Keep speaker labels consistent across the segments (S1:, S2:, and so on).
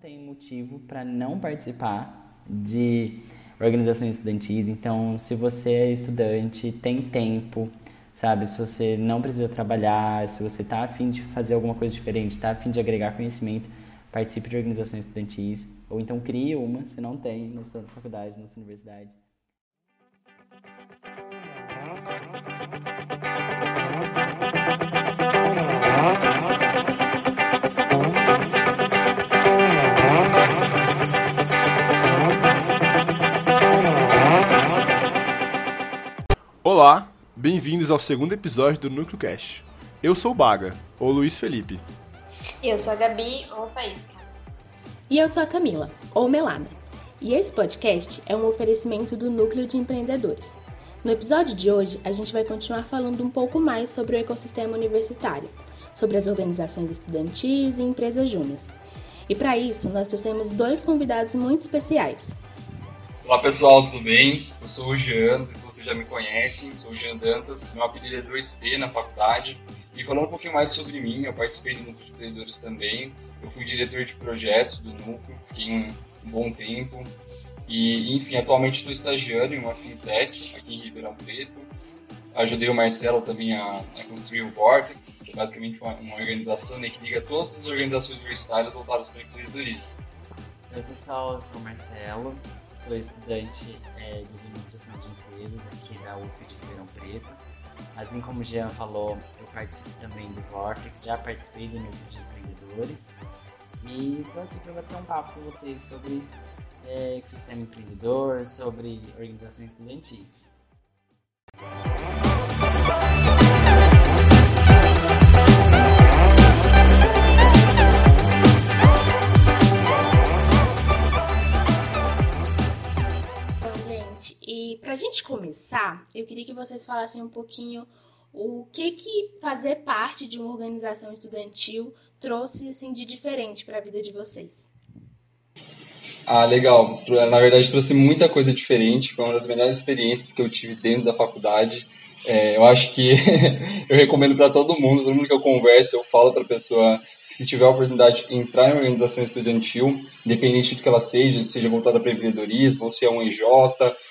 S1: tem motivo para não participar de organizações estudantis. Então, se você é estudante, tem tempo, sabe? Se você não precisa trabalhar, se você está afim de fazer alguma coisa diferente, está afim de agregar conhecimento, participe de organizações estudantis. Ou então crie uma, se não tem, na sua faculdade, na sua universidade.
S2: Olá, bem-vindos ao segundo episódio do Núcleo Cast. Eu sou o Baga, ou Luiz Felipe.
S3: Eu sou a Gabi, ou Faísca.
S4: E eu sou a Camila, ou Melada. E esse podcast é um oferecimento do Núcleo de Empreendedores. No episódio de hoje, a gente vai continuar falando um pouco mais sobre o ecossistema universitário, sobre as organizações estudantis e empresas júniores. E para isso, nós trouxemos dois convidados muito especiais.
S5: Olá pessoal, tudo bem? Eu sou o Jean, não sei se vocês já me conhecem, sou o Jean Dantas, meu apelido é 2P na faculdade. E falando um pouquinho mais sobre mim, eu participei do Núcleo de Empreendedores também, eu fui diretor de projetos do Núcleo, fiquei um, bom tempo. E, enfim, atualmente estou estagiando em uma fintech aqui em Ribeirão Preto. Ajudei o Marcelo também a, a construir o Vortex, que é basicamente uma, uma organização né, que liga todas as organizações universitárias voltadas para o empreendedorismo.
S1: Oi pessoal, eu sou o Marcelo, sou estudante é, de administração de empresas aqui da USP de Ribeirão Preto. Assim como o Jean falou, eu participo também do Vortex, já participei do núcleo de empreendedores e estou aqui para bater um papo com vocês sobre é, ecossistema empreendedor, sobre organizações estudantis.
S4: Começar, eu queria que vocês falassem um pouquinho o que que fazer parte de uma organização estudantil trouxe assim de diferente para a vida de vocês.
S5: Ah, legal. Na verdade, trouxe muita coisa diferente. Foi uma das melhores experiências que eu tive dentro da faculdade. É, eu acho que eu recomendo para todo mundo, todo mundo que eu converso, eu falo para a pessoa se tiver a oportunidade de entrar em organização estudantil, independente do que ela seja, seja voltada para empreendedorismo, ou se é um EJ,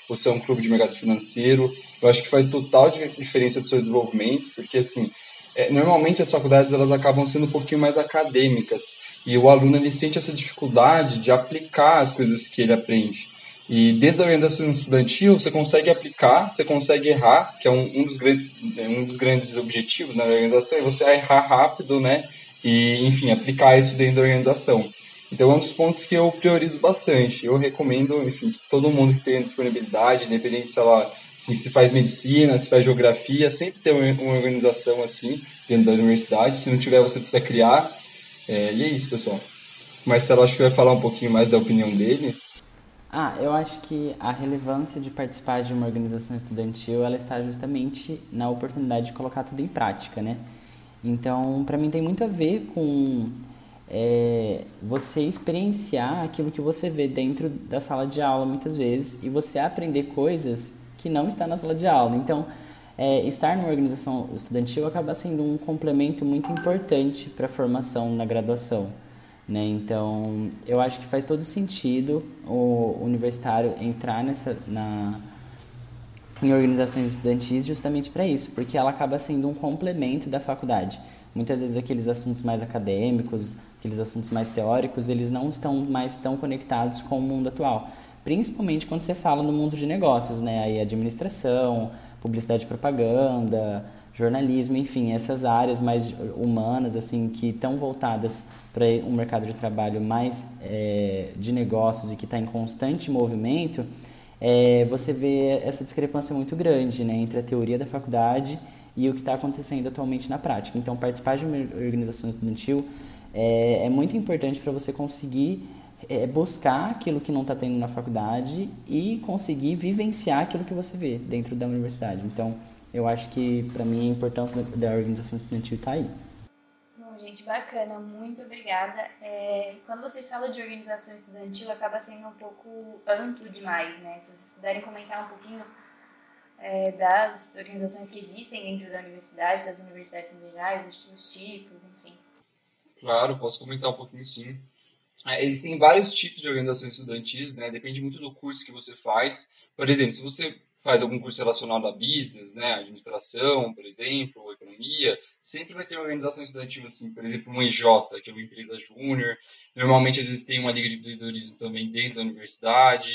S5: ou se é um clube de mercado financeiro, eu acho que faz total diferença para o seu desenvolvimento, porque assim, é, normalmente as faculdades elas acabam sendo um pouquinho mais acadêmicas e o aluno ele sente essa dificuldade de aplicar as coisas que ele aprende. E dentro da organização estudantil, você consegue aplicar, você consegue errar, que é um, um, dos, grandes, um dos grandes objetivos né, da organização, é você errar rápido, né? e, enfim, aplicar isso dentro da organização. Então, é um dos pontos que eu priorizo bastante. Eu recomendo, enfim, que todo mundo que tenha disponibilidade, independente, sei lá, se, se faz medicina, se faz geografia, sempre ter uma, organização assim dentro da universidade. Se não tiver, você precisa criar. É, e é isso, pessoal. Marcelo, acho que vai falar um pouquinho mais da opinião dele.
S1: Ah, eu acho que a relevância de participar de uma organização estudantil, ela está justamente na oportunidade de colocar tudo em prática, né? Então, para mim tem muito a ver com é, você experienciar aquilo que você vê dentro da sala de aula muitas vezes e você aprender coisas que não está na sala de aula. Então, é, estar numa organização estudantil acaba sendo um complemento muito importante para a formação na graduação. Né? Então, eu acho que faz todo sentido o universitário entrar nessa, na, em organizações estudantis justamente para isso, porque ela acaba sendo um complemento da faculdade. Muitas vezes aqueles assuntos mais acadêmicos, aqueles assuntos mais teóricos, eles não estão mais tão conectados com o mundo atual. Principalmente quando você fala no mundo de negócios, né? Aí administração, publicidade e propaganda, jornalismo, enfim, essas áreas mais humanas, assim, que estão voltadas para um mercado de trabalho mais é, de negócios e que está em constante movimento, é, você vê essa discrepância muito grande né, entre a teoria da faculdade e o que está acontecendo atualmente na prática. Então, participar de uma organização estudantil é, é muito importante para você conseguir é, buscar aquilo que não está tendo na faculdade e conseguir vivenciar aquilo que você vê dentro da universidade. Então, eu acho que, para mim, a importância da, da organização estudantil está aí
S3: gente, bacana, muito obrigada. É, quando vocês falam de organização estudantil, acaba sendo um pouco amplo demais, né? Se vocês puderem comentar um pouquinho é, das organizações que existem dentro da universidade, das universidades em gerais, os, os tipos, enfim.
S5: Claro, posso comentar um pouquinho sim. É, existem vários tipos de organizações estudantis, né? Depende muito do curso que você faz. Por exemplo, se você faz algum curso relacionado a business, né, administração, por exemplo, economia, sempre vai ter uma organização estudantil assim, por exemplo, um EJ, que é uma empresa júnior. Normalmente, às vezes, tem uma liga de empreendedorismo também dentro da universidade.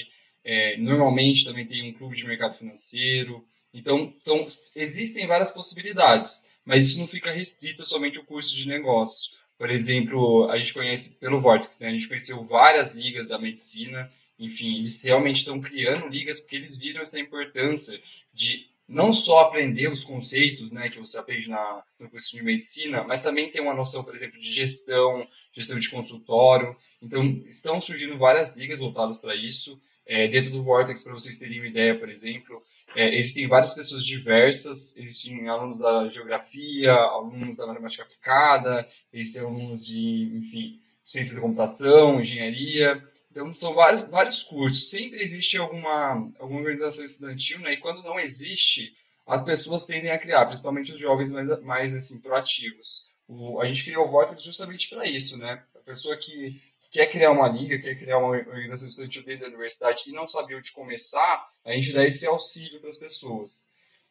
S5: É, normalmente, também tem um clube de mercado financeiro. Então, então, existem várias possibilidades, mas isso não fica restrito somente ao curso de negócio. Por exemplo, a gente conhece pelo Vortex, né? a gente conheceu várias ligas da medicina, enfim, eles realmente estão criando ligas porque eles viram essa importância de não só aprender os conceitos né, que você aprende na, no curso de medicina, mas também ter uma noção, por exemplo, de gestão, gestão de consultório. Então, estão surgindo várias ligas voltadas para isso. É, dentro do Vortex, para vocês terem uma ideia, por exemplo, é, existem várias pessoas diversas, existem alunos da geografia, alunos da matemática aplicada, existem alunos de, enfim, ciência da computação, engenharia. Então, são vários, vários cursos. Sempre existe alguma, alguma organização estudantil, né? E quando não existe, as pessoas tendem a criar, principalmente os jovens mais, mais assim, proativos. O, a gente criou o Vortex justamente para isso, né? A pessoa que quer criar uma liga, quer criar uma organização estudantil dentro da universidade e não sabia onde começar, a gente dá esse auxílio para as pessoas.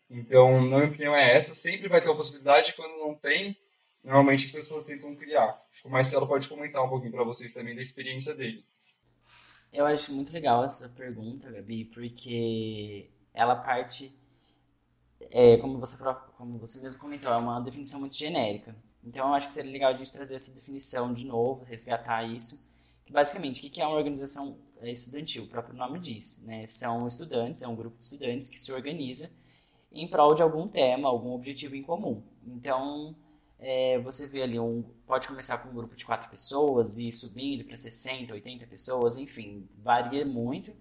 S5: Então, na minha opinião, é essa. Sempre vai ter uma possibilidade, quando não tem, normalmente as pessoas tentam criar. Acho que o Marcelo pode comentar um pouquinho para vocês também da experiência dele.
S1: Eu acho muito legal essa pergunta, Gabi, porque ela parte, é, como, você, como você mesmo comentou, é uma definição muito genérica. Então eu acho que seria legal a gente trazer essa definição de novo, resgatar isso. Basicamente, o que é uma organização é, estudantil? O próprio nome diz, né? São estudantes, é um grupo de estudantes que se organiza em prol de algum tema, algum objetivo em comum. Então, é, você vê ali um. Pode começar com um grupo de quatro pessoas e subindo para 60, 80 pessoas, enfim, varia muito,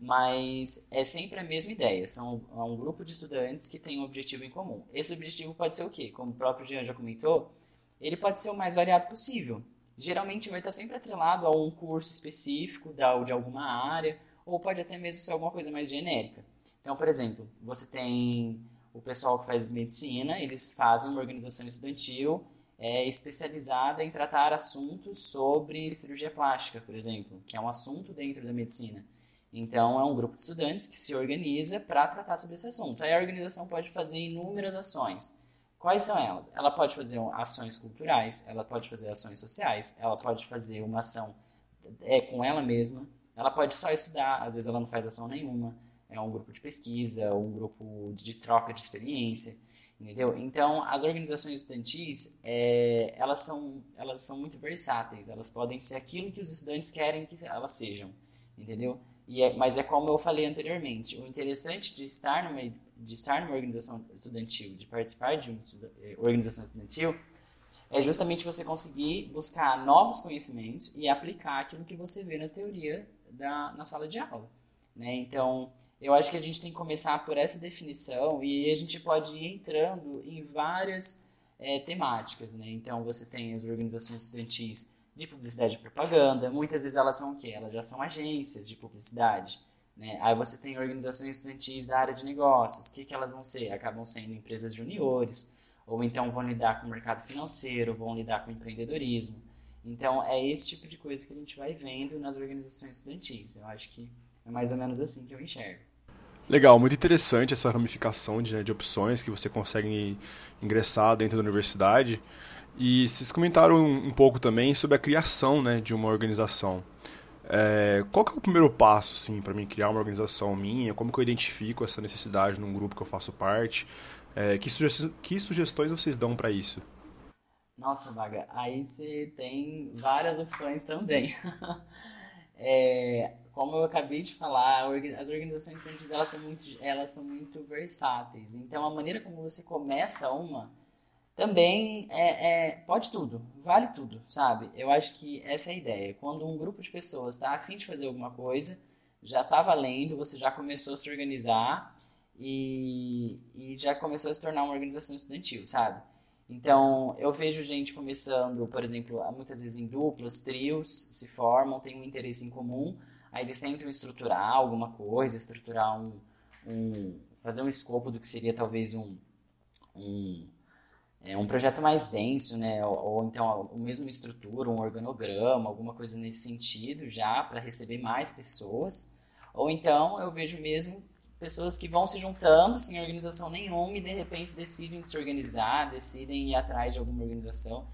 S1: mas é sempre a mesma ideia. São é um grupo de estudantes que tem um objetivo em comum. Esse objetivo pode ser o quê? Como o próprio Jean já comentou, ele pode ser o mais variado possível. Geralmente vai estar sempre atrelado a um curso específico de alguma área, ou pode até mesmo ser alguma coisa mais genérica. Então, por exemplo, você tem o pessoal que faz medicina, eles fazem uma organização estudantil é, especializada em tratar assuntos sobre cirurgia plástica, por exemplo, que é um assunto dentro da medicina. Então, é um grupo de estudantes que se organiza para tratar sobre esse assunto. Aí a organização pode fazer inúmeras ações. Quais são elas? Ela pode fazer ações culturais, ela pode fazer ações sociais, ela pode fazer uma ação é, com ela mesma, ela pode só estudar, às vezes ela não faz ação nenhuma é um grupo de pesquisa, um grupo de troca de experiência, entendeu? Então, as organizações estudantis, é, elas, são, elas são muito versáteis, elas podem ser aquilo que os estudantes querem que elas sejam, entendeu? É, mas é como eu falei anteriormente, o interessante de estar numa, de estar numa organização estudantil, de participar de uma eh, organização estudantil, é justamente você conseguir buscar novos conhecimentos e aplicar aquilo que você vê na teoria da, na sala de aula. Né? Então, eu acho que a gente tem que começar por essa definição e a gente pode ir entrando em várias é, temáticas. Né? Então, você tem as organizações estudantis de publicidade e propaganda, muitas vezes elas são o quê? Elas já são agências de publicidade. Né? Aí você tem organizações estudantis da área de negócios, o que, que elas vão ser? Acabam sendo empresas juniores, ou então vão lidar com o mercado financeiro, vão lidar com empreendedorismo. Então, é esse tipo de coisa que a gente vai vendo nas organizações estudantis. Eu acho que é mais ou menos assim que eu enxergo.
S2: Legal, muito interessante essa ramificação de, né, de opções que você consegue ingressar dentro da universidade. E vocês comentaram um, pouco também sobre a criação né, de uma organização. É, qual que é o primeiro passo assim, para mim criar uma organização minha? Como que eu identifico essa necessidade num grupo que eu faço parte? É, que, sugestões, que sugestões vocês dão para isso?
S1: Nossa, Vaga, aí você tem várias opções também. é, como eu acabei de falar, as organizações estudantis elas são muito, elas são muito versáteis. Então, a maneira como você começa uma também é, é, pode tudo, vale tudo, sabe? Eu acho que essa é a ideia. Quando um grupo de pessoas está afim de fazer alguma coisa, já está valendo, você já começou a se organizar e, e já começou a se tornar uma organização estudantil, sabe? Então, eu vejo gente começando, por exemplo, muitas vezes em duplas, trios, se formam, têm um interesse em comum, Aí eles tentam estruturar alguma coisa, estruturar um, um fazer um escopo do que seria talvez um, um é, um projeto mais denso, né? Ou, ou então a mesma estrutura, um organograma, alguma coisa nesse sentido já para receber mais pessoas. Ou então eu vejo mesmo pessoas que vão se juntando sem organização nenhuma e de repente decidem se organizar, decidem ir atrás de alguma organização.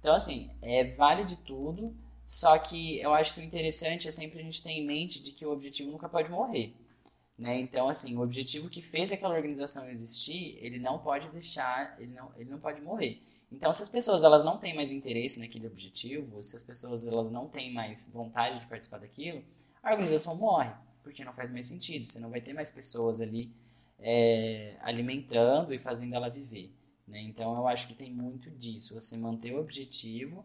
S1: Então, assim, é, vale de tudo, só que eu acho que o interessante é sempre a gente ter em mente de que o objetivo nunca pode morrer. Né? Então, assim, o objetivo que fez aquela organização existir, ele não pode deixar, ele não, ele não pode morrer. Então, se as pessoas elas não têm mais interesse naquele objetivo, se as pessoas elas não têm mais vontade de participar daquilo, a organização morre, porque não faz mais sentido. Você não vai ter mais pessoas ali é, alimentando e fazendo ela viver. Né? Então, eu acho que tem muito disso. Você manter o objetivo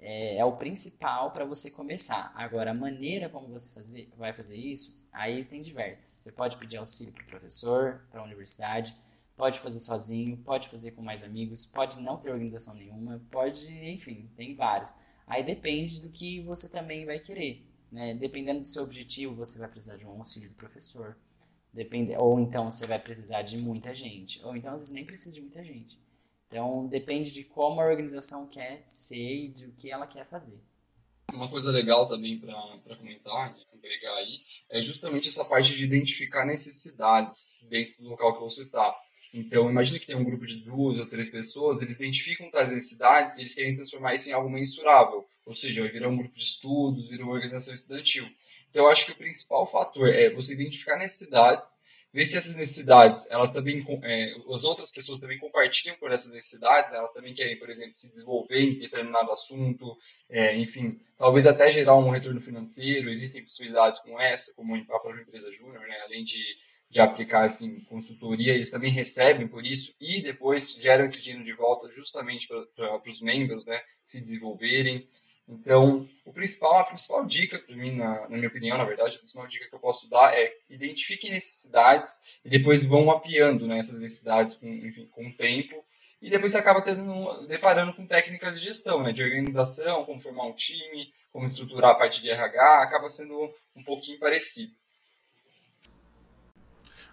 S1: é, é o principal para você começar. Agora, a maneira como você fazer, vai fazer isso, aí tem diversas. Você pode pedir auxílio para o professor, para a universidade, pode fazer sozinho, pode fazer com mais amigos, pode não ter organização nenhuma, pode, enfim, tem vários. Aí depende do que você também vai querer. Né? Dependendo do seu objetivo, você vai precisar de um auxílio do professor. Depende, ou então você vai precisar de muita gente. Ou então às vezes nem precisa de muita gente. Então depende de como a organização quer ser e do que ela quer fazer.
S5: Uma coisa legal também para comentar, pegar aí, é justamente essa parte de identificar necessidades dentro do local que você está. Então, imagine que tem um grupo de duas ou três pessoas, eles identificam tais necessidades e eles querem transformar isso em algo mensurável. Ou seja, virar um grupo de estudos, virar uma organização estudantil. Então, eu acho que o principal fator é você identificar necessidades ver se essas necessidades, elas também, é, as outras pessoas também compartilham por essas necessidades, né? elas também querem, por exemplo, se desenvolver em determinado assunto, é, enfim, talvez até gerar um retorno financeiro, existem possibilidades como essa, como a própria empresa júnior, né? além de, de aplicar, enfim, consultoria, eles também recebem por isso e depois geram esse dinheiro de volta justamente para os membros, né, se desenvolverem. Então, o principal, a principal dica para mim, na, na, minha opinião, na verdade, a principal dica que eu posso dar é identifiquem necessidades e depois vão mapeando né, essas necessidades com, enfim, com o tempo. E depois você acaba tendo, deparando com técnicas de gestão, né, de organização, como formar um time, como estruturar a parte de RH, acaba sendo um pouquinho parecido.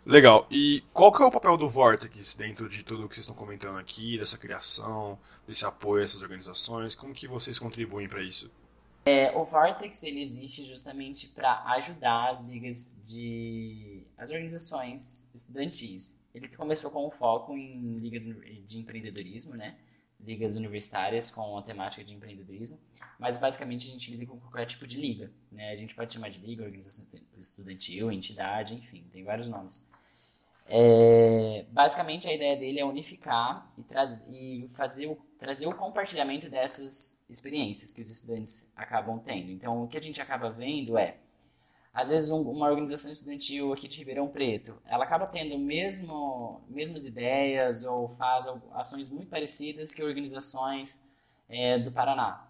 S2: Legal. E qual que é o papel do Vortex dentro de tudo o que vocês estão comentando aqui, dessa criação, desse apoio a essas organizações? Como que vocês contribuem para isso?
S1: É, o Vortex ele existe justamente para ajudar as ligas de as organizações estudantis. Ele começou com um foco em ligas de empreendedorismo, né? Ligas universitárias com a temática de empreendedorismo, mas basicamente a gente lida com qualquer tipo de liga, né? A gente pode chamar de liga, organização estudantil, entidade, enfim, tem vários nomes. É, basicamente a ideia dele é unificar e, e fazer o, trazer o compartilhamento dessas experiências que os estudantes acabam tendo. Então o que a gente acaba vendo é, às vezes um, uma organização estudantil aqui de Ribeirão Preto, ela acaba tendo mesmo mesmas ideias ou faz ações muito parecidas que organizações é, do Paraná,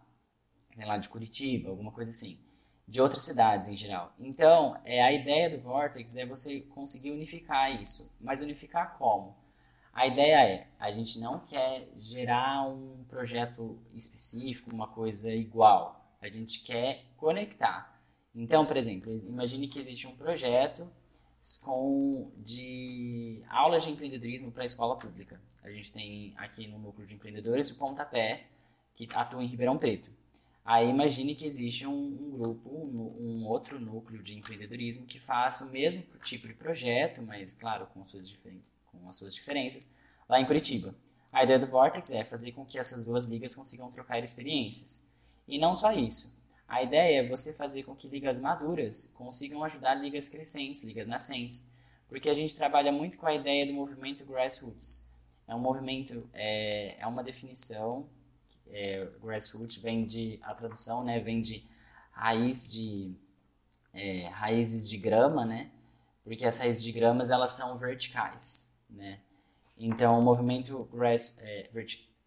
S1: sei lá, de Curitiba, alguma coisa assim de outras cidades em geral. Então, é, a ideia do Vortex é você conseguir unificar isso. Mas unificar como? A ideia é, a gente não quer gerar um projeto específico, uma coisa igual. A gente quer conectar. Então, por exemplo, imagine que existe um projeto com de aulas de empreendedorismo para a escola pública. A gente tem aqui no núcleo de empreendedores o Pontapé, que atua em Ribeirão Preto. Aí imagine que existe um, um, grupo, um, um, outro núcleo de empreendedorismo que faça o mesmo tipo de projeto, mas claro, com, suas com as suas diferenças, lá em Curitiba. A ideia do Vortex é fazer com que essas duas ligas consigam trocar experiências. E não só isso. A ideia é você fazer com que ligas maduras consigam ajudar ligas crescentes, ligas nascentes, porque a gente trabalha muito com a ideia do movimento grassroots. É um movimento, é, é uma definição é, grassroots vem de a tradução né vem de raiz de é, raízes de grama né? Porque as raízes de gramas elas são verticais né? Então o movimento grass é,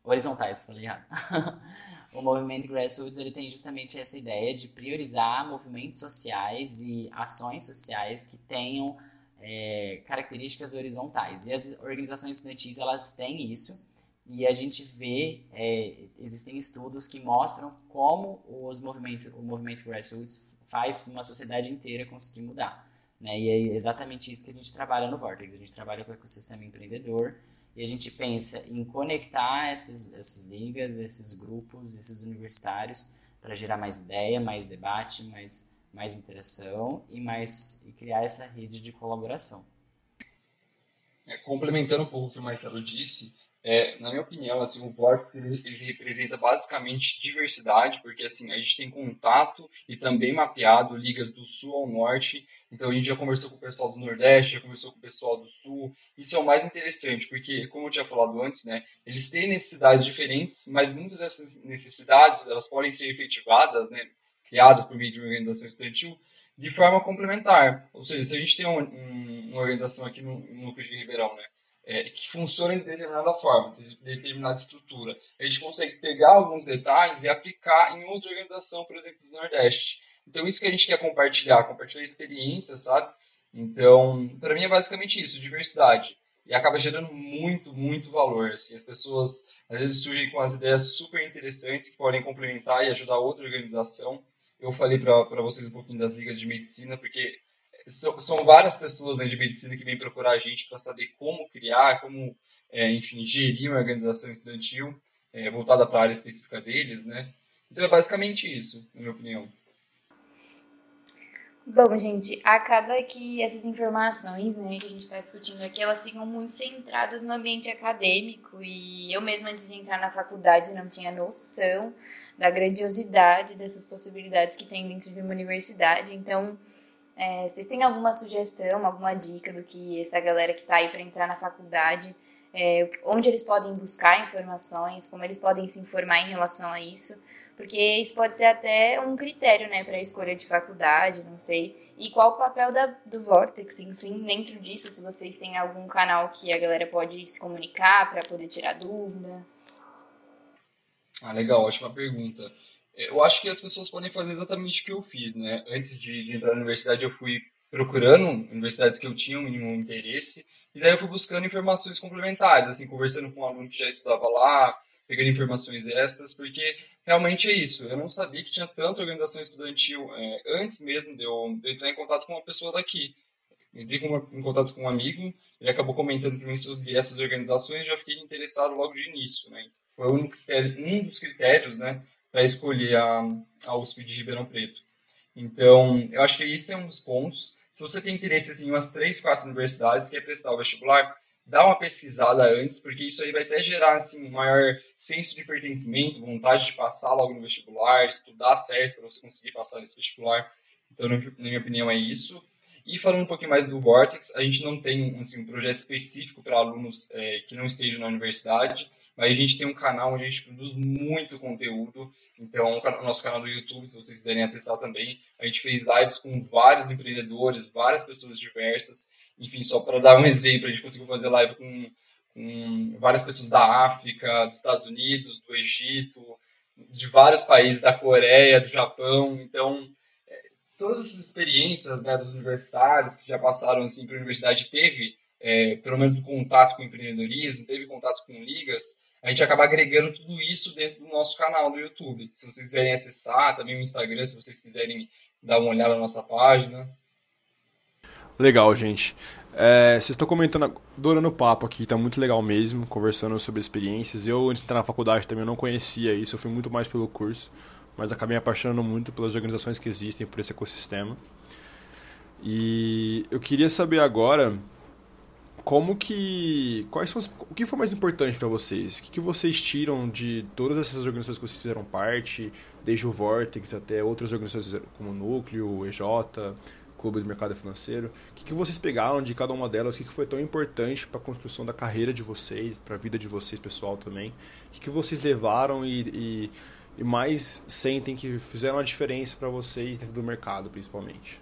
S1: horizontais falei errado. O movimento grassroots ele tem justamente essa ideia de priorizar movimentos sociais e ações sociais que tenham é, características horizontais. E as organizações estudantis elas têm isso e a gente vê, é, existem estudos que mostram como os movimentos, o movimento grassroots faz uma sociedade inteira conseguir mudar. Né? E é exatamente isso que a gente trabalha no Vortex. A gente trabalha com o ecossistema empreendedor e a gente pensa em conectar esses, essas ligas, esses grupos, esses universitários para gerar mais ideia, mais debate, mais, mais interação e mais e criar essa rede de colaboração.
S5: É, complementando um pouco o que o Marcelo disse, é, na minha opinião, assim, o Vortex ele, ele, representa basicamente diversidade, porque assim a gente tem contato e também mapeado ligas do sul ao norte. Então a gente já conversou com o pessoal do Nordeste, já conversou com o pessoal do Sul. Isso é o mais interessante, porque como eu tinha falado antes, né, eles têm necessidades diferentes, mas muitas dessas necessidades elas podem ser efetivadas, né, criadas por meio de uma organização estudantil de forma complementar. Ou seja, se a gente tem um, um, uma organização aqui no, no núcleo de Ribeirão, né, é, que funciona de determinada forma, de determinada estrutura. A gente consegue pegar alguns detalhes e aplicar em outra organização, por exemplo, do Nordeste. Então, isso que a gente quer compartilhar, compartilhar experiência, sabe? Então, para mim é basicamente isso, diversidade. E acaba gerando muito, muito valor. Assim. As pessoas, às vezes, surgem com as ideias super interessantes que podem complementar e ajudar outra organização. Eu falei para vocês um pouquinho das ligas de medicina, porque são, várias pessoas né, de medicina que vêm procurar a gente para saber como criar, como, é, enfim, gerir uma organização estudantil é, voltada para a área específica deles, né? Então é basicamente isso, na minha opinião.
S3: Bom, gente, acaba que essas informações né, que a gente está discutindo aqui, elas ficam muito centradas no ambiente acadêmico e eu mesma, antes de entrar na faculdade, não tinha noção da grandiosidade dessas possibilidades que tem dentro de uma universidade. Então, é, vocês têm alguma sugestão, alguma dica do que essa galera que está aí para entrar na faculdade, é, onde eles podem buscar informações, como eles podem se informar em relação a isso? Porque isso pode ser até um critério, né, para a escolha de faculdade, não sei. E qual o papel da, do Vortex, enfim, dentro disso, se vocês têm algum canal que a galera pode se comunicar para poder tirar dúvida.
S5: Ah, legal, ótima pergunta. Eu acho que as pessoas podem fazer exatamente o que eu fiz, né? Antes de, de entrar na universidade, eu fui procurando universidades que eu tinha um mínimo interesse, e daí eu fui buscando informações complementares, assim, conversando com um aluno que já estudava lá, pegando informações extras, porque realmente é isso. Eu não sabia que tinha tanta organização estudantil é, antes mesmo de eu, de eu, entrar em contato com uma pessoa daqui. Entrei com em contato com um amigo, ele acabou comentando para mim sobre essas organizações já fiquei interessado logo de início, né? Foi um, um dos critérios, né, para escolher a, a USP de Ribeirão Preto. Então, eu acho que esse é um dos pontos. Se você tem interesse assim, em umas três, quatro universidades, quer prestar o vestibular, dá uma pesquisada antes, porque isso aí vai até gerar assim, um maior senso de pertencimento, vontade de passar logo no vestibular, estudar certo para você conseguir passar nesse vestibular. Então, na minha opinião, é isso. E falando um pouquinho mais do Vortex, a gente não tem assim, um projeto específico para alunos é, que não estejam na universidade, mas a gente tem um canal onde a gente produz muito conteúdo. Então, o nosso canal do YouTube, se vocês quiserem acessar também, a gente fez lives com vários empreendedores, várias pessoas diversas. Enfim, só para dar um exemplo, a gente conseguiu fazer live com, com várias pessoas da África, dos Estados Unidos, do Egito, de vários países, da Coreia, do Japão. Então, é, todas essas experiências né, dos universitários que já passaram assim, para a universidade teve, é, pelo menos, o contato com o empreendedorismo, teve contato com ligas, a gente acaba agregando tudo isso dentro do nosso canal do YouTube. Se vocês quiserem acessar, também o Instagram, se vocês quiserem dar uma olhada na nossa página.
S2: Legal, gente. É, vocês estão comentando, adorando o papo aqui, tá muito legal mesmo, conversando sobre experiências. Eu, antes de entrar na faculdade, também não conhecia isso, eu fui muito mais pelo curso, mas acabei me apaixonando muito pelas organizações que existem, por esse ecossistema. E eu queria saber agora como que quais são as, o que foi mais importante para vocês? O que, que vocês tiram de todas essas organizações que vocês fizeram parte desde o Vortex até outras organizações como o Núcleo EJ Clube do Mercado Financeiro o que, que vocês pegaram de cada uma delas? O que, que foi tão importante para a construção da carreira de vocês para a vida de vocês pessoal também? O que, que vocês levaram e, e, e mais sentem que fizeram a diferença para vocês dentro do mercado principalmente?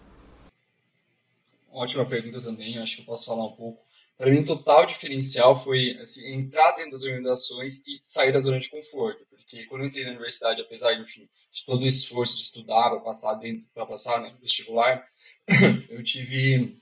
S5: Ótima pergunta também acho que eu posso falar um pouco para mim, o total diferencial foi assim, entrar dentro das organizações e sair da zona de conforto. Porque quando eu entrei na universidade, apesar enfim, de todo o esforço de estudar para passar, para passar né, no vestibular, eu tive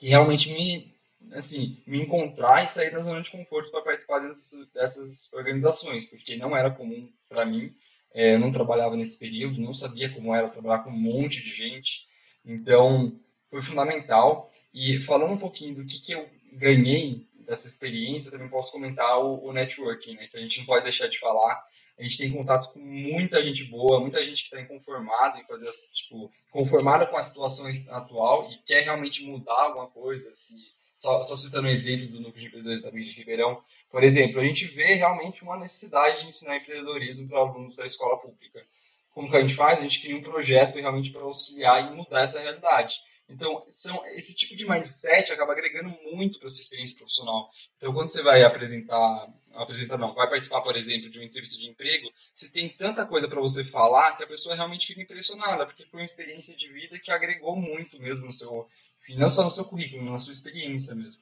S5: que realmente me, assim, me encontrar e sair da zona de conforto para participar dessas, dessas organizações, porque não era comum para mim. É, eu não trabalhava nesse período, não sabia como era trabalhar com um monte de gente. Então, foi fundamental. E falando um pouquinho do que, que eu ganhei dessa experiência, também posso comentar o, o networking, né? Que a gente não pode deixar de falar. A gente tem contato com muita gente boa, muita gente que está inconformada em fazer, tipo, conformada com a situação atual e quer realmente mudar alguma coisa. Se, só, só citando um exemplo do Núcleo de Empreendedores da Mídia de Ribeirão, por exemplo, a gente vê realmente uma necessidade de ensinar empreendedorismo para alunos da escola pública. Como que a gente faz? A gente cria um projeto realmente para auxiliar e mudar essa realidade. Então, são, esse tipo de mindset acaba agregando muito para sua experiência profissional. Então, quando você vai apresentar, apresentar não, vai participar, por exemplo, de uma entrevista de emprego, você tem tanta coisa para você falar que a pessoa realmente fica impressionada, porque foi uma experiência de vida que agregou muito mesmo no seu, não só no seu currículo, na sua experiência mesmo.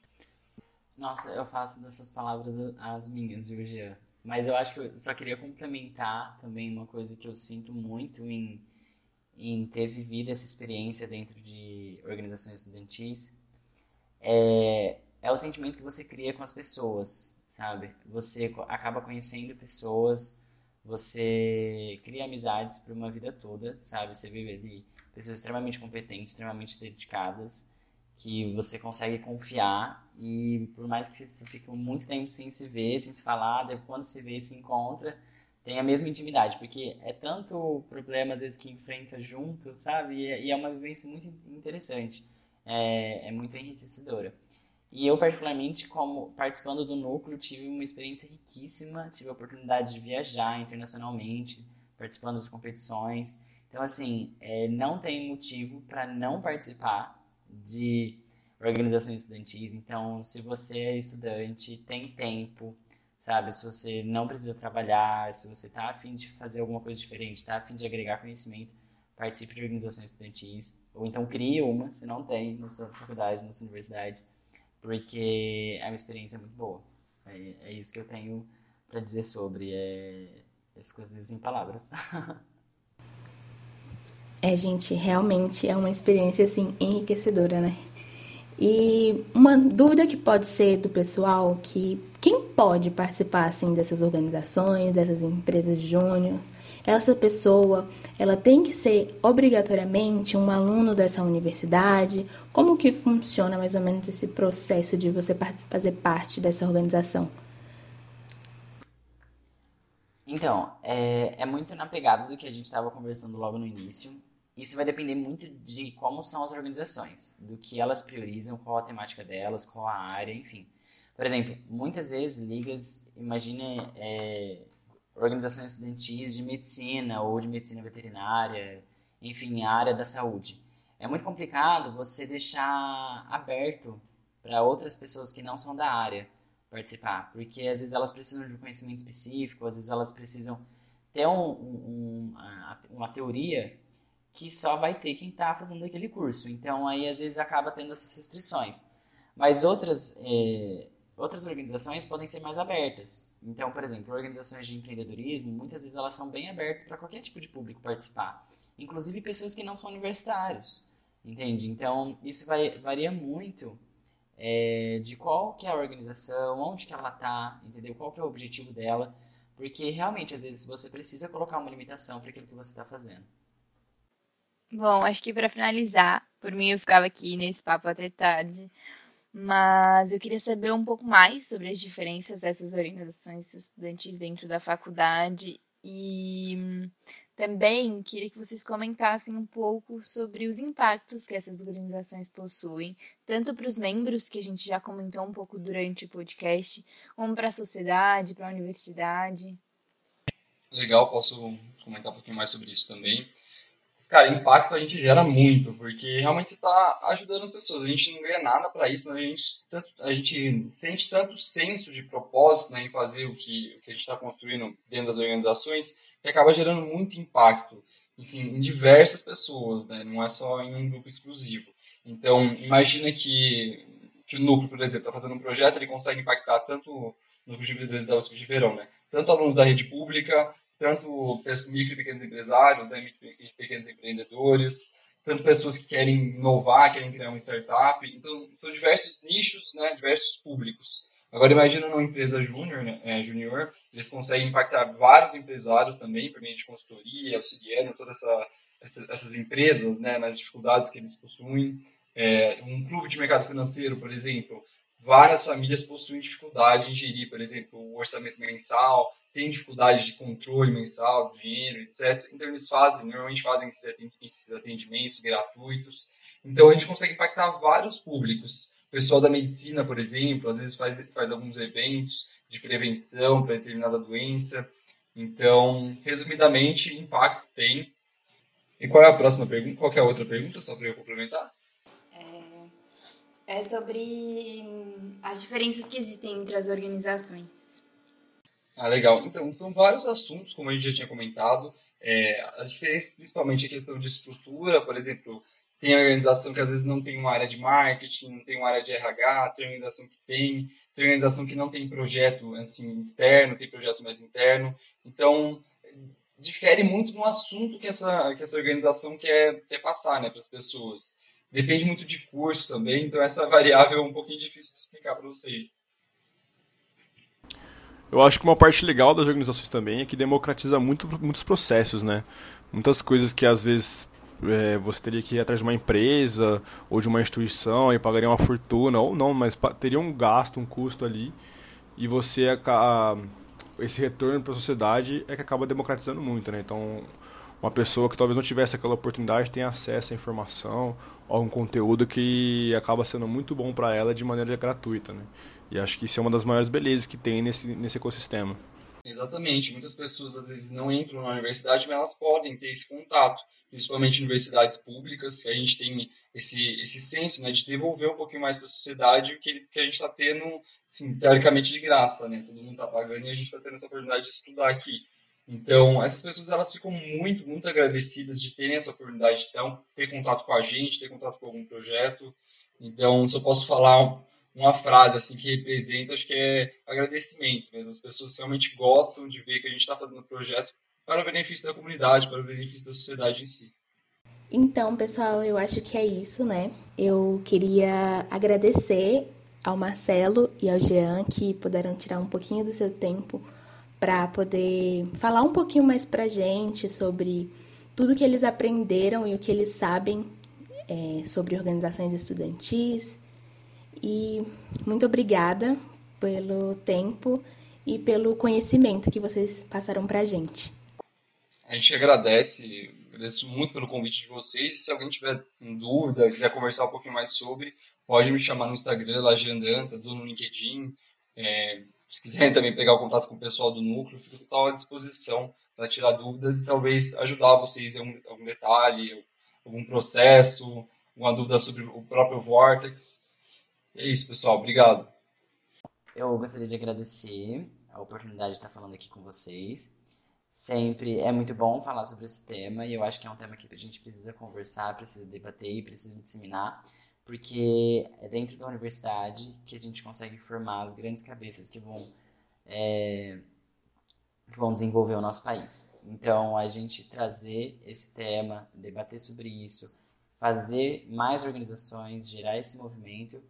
S1: Nossa, eu faço dessas palavras as minhas, Jean? Mas eu acho que eu só queria complementar também uma coisa que eu sinto muito em em ter vivido essa experiência dentro de organizações estudantis é, é o sentimento que você cria com as pessoas, sabe? Você acaba conhecendo pessoas, você cria amizades por uma vida toda, sabe? Você vive ali pessoas extremamente competentes, extremamente dedicadas, que você consegue confiar e por mais que você fique muito tempo sem se ver, sem se falar, quando se vê, se encontra, tem a mesma intimidade, porque é tanto problema às vezes que enfrenta junto, sabe? E, é, e é uma vivência muito interessante, é, é muito enriquecedora. E eu, particularmente, como participando do núcleo, tive uma experiência riquíssima, tive a oportunidade de viajar internacionalmente, participando das competições. Então, assim, é, não tem motivo para não participar de organizações estudantis. Então, se você é estudante, tem tempo, sabe? Se você não precisa trabalhar, se você está afim de fazer alguma coisa diferente, está afim de agregar conhecimento, participe de organizações estudantis, ou então crie uma, se não tem, na sua faculdade, na sua universidade, porque é uma experiência muito boa. É, é isso que eu tenho para dizer sobre. É, eu fico às vezes em palavras.
S4: é, gente, realmente é uma experiência assim enriquecedora, né? E uma dúvida que pode ser do pessoal que quem pode participar assim dessas organizações, dessas empresas júnior, essa pessoa, ela tem que ser obrigatoriamente um aluno dessa universidade? Como que funciona mais ou menos esse processo de você fazer parte dessa organização?
S1: Então, é, é muito na pegada do que a gente estava conversando logo no início isso vai depender muito de como são as organizações, do que elas priorizam, qual a temática delas, qual a área, enfim. Por exemplo, muitas vezes ligas, imagine é, organizações estudantis de medicina ou de medicina veterinária, enfim, a área da saúde. É muito complicado você deixar aberto para outras pessoas que não são da área participar, porque às vezes elas precisam de um conhecimento específico, às vezes elas precisam ter um, um, uma, teoria que só vai ter quem está fazendo aquele curso. Então, aí às vezes acaba tendo essas restrições. Mas outras, é, outras organizações podem ser mais abertas. Então, por exemplo, organizações de empreendedorismo, muitas vezes elas são bem abertas para qualquer tipo de público participar, inclusive pessoas que não são universitários, entende? Então, isso vai, varia muito é, de qual que é a organização, onde que ela está, entendeu? Qual que é o objetivo dela, porque realmente, às vezes, você precisa colocar uma limitação para aquilo que você está fazendo.
S3: Bom, acho que para finalizar, por mim eu ficava aqui nesse papo até tarde, mas eu queria saber um pouco mais sobre as diferenças dessas organizações estudantis dentro da faculdade e também queria que vocês comentassem um pouco sobre os impactos que essas organizações possuem, tanto para os membros, que a gente já comentou um pouco durante o podcast, como para a sociedade, para a universidade.
S5: Legal, posso comentar um pouquinho mais sobre isso também. Cara, impacto a gente gera muito, porque realmente você está ajudando as pessoas. A gente não ganha nada para isso, mas a gente, a gente sente tanto senso de propósito né, em fazer o que, o que a gente está construindo dentro das organizações, que acaba gerando muito impacto, enfim, em diversas pessoas, né? não é só em um grupo exclusivo. Então, imagina que, que o núcleo, por exemplo, está fazendo um projeto, ele consegue impactar tanto no grupo de da USP de Verão, né? tanto alunos da rede pública, tanto micro e pequenos empresários, né, micro e pequenos empreendedores, tanto pessoas que querem inovar, querem criar uma startup. Então, são diversos nichos, né, diversos públicos. Agora, imagina numa empresa júnior, né, é, junior, eles conseguem impactar vários empresários também, por meio de consultoria, auxiliando todas essa, essa, essas empresas, né, nas dificuldades que eles possuem. É, um clube de mercado financeiro, por exemplo, várias famílias possuem dificuldade em gerir, por exemplo, o orçamento mensal, têm dificuldade de controle mensal dinheiro, etc. Então eles fazem, normalmente fazem esses atendimentos gratuitos. Então a gente consegue impactar vários públicos. O pessoal da medicina, por exemplo, às vezes faz, faz alguns eventos de prevenção para determinada doença. Então, resumidamente, impacto tem. E qual é a próxima pergunta? Qual é a outra pergunta, só para eu complementar?
S3: É, é sobre as diferenças que existem entre as organizações.
S5: Ah, legal. Então, são vários assuntos, como a gente já tinha comentado. É, as diferenças, principalmente a questão de estrutura, por exemplo, tem organização que às vezes não tem uma área de marketing, não tem uma área de RH, tem organização que tem, tem organização que não tem projeto assim externo, tem projeto mais interno. Então, difere muito no assunto que essa, que essa organização quer, quer passar né, para as pessoas. Depende muito de curso também, então essa variável é um pouquinho difícil de explicar para vocês.
S2: Eu acho que uma parte legal das organizações também é que democratiza muito, muitos processos, né? Muitas coisas que às vezes é, você teria que ir atrás de uma empresa ou de uma instituição e pagaria uma fortuna, ou não, mas teria um gasto, um custo ali, e você a, esse retorno para a sociedade é que acaba democratizando muito, né? Então, uma pessoa que talvez não tivesse aquela oportunidade tem acesso à informação a um conteúdo que acaba sendo muito bom para ela de maneira gratuita, né? E acho que isso é uma das maiores belezas que tem nesse, nesse ecossistema.
S5: Exatamente. Muitas pessoas às vezes não entram na universidade, mas elas podem ter esse contato, principalmente universidades públicas, que a gente tem esse, esse senso né, de devolver um pouquinho mais para a sociedade o que, que a gente está tendo, assim, teoricamente, de graça. Né? Todo mundo está pagando e a gente está tendo essa oportunidade de estudar aqui. Então, essas pessoas elas ficam muito, muito agradecidas de terem essa oportunidade de então, ter contato com a gente, ter contato com algum projeto. Então, se eu posso falar uma frase assim que representa, acho que é agradecimento mesmo. As pessoas realmente gostam de ver que a gente está fazendo o projeto para o benefício da comunidade, para o benefício da sociedade em si.
S4: Então, pessoal, eu acho que é isso, né? Eu queria agradecer ao Marcelo e ao Jean que puderam tirar um pouquinho do seu tempo para poder falar um pouquinho mais para gente sobre tudo que eles aprenderam e o que eles sabem é, sobre organizações estudantis e muito obrigada pelo tempo e pelo conhecimento que vocês passaram para a gente.
S5: A gente agradece, agradeço muito pelo convite de vocês. E se alguém tiver dúvida, quiser conversar um pouquinho mais sobre, pode me chamar no Instagram, Lagiandantas, ou no LinkedIn. É, se quiserem também pegar o contato com o pessoal do núcleo, fico total à disposição para tirar dúvidas e talvez ajudar vocês em algum, algum detalhe, algum processo, alguma dúvida sobre o próprio Vortex. É isso, pessoal. Obrigado.
S1: Eu gostaria de agradecer a oportunidade de estar falando aqui com vocês. Sempre é muito bom falar sobre esse tema e eu acho que é um tema que a gente precisa conversar, precisa debater e precisa disseminar, porque é dentro da universidade que a gente consegue formar as grandes cabeças que vão, é, que vão desenvolver o nosso país. Então, a gente trazer esse tema, debater sobre isso, fazer mais organizações, gerar esse movimento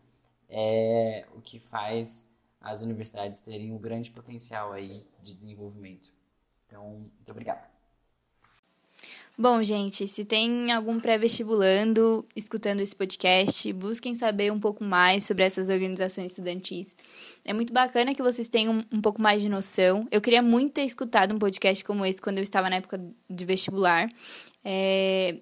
S1: é o que faz as universidades terem um grande potencial aí de desenvolvimento. Então, muito obrigado.
S3: Bom, gente, se tem algum pré-vestibulando escutando esse podcast, busquem saber um pouco mais sobre essas organizações estudantis. É muito bacana que vocês tenham um pouco mais de noção. Eu queria muito ter escutado um podcast como esse quando eu estava na época de vestibular. É,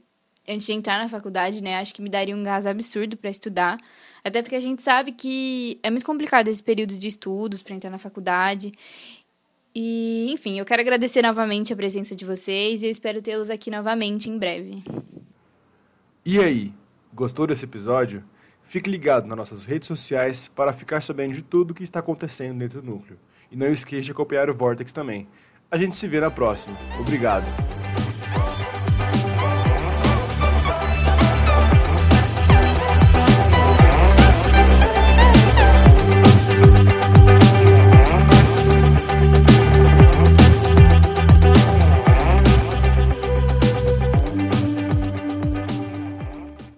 S3: antes de entrar na faculdade, né? Acho que me daria um gás absurdo para estudar. Até porque a gente sabe que é muito complicado esse período de estudos para entrar na faculdade. E, enfim, eu quero agradecer novamente a presença de vocês e eu espero tê-los aqui novamente em breve.
S2: E aí, gostou desse episódio? Fique ligado nas nossas redes sociais para ficar sabendo de tudo o que está acontecendo dentro do núcleo. E não esqueça de acompanhar o Vortex também. A gente se vê na próxima. Obrigado.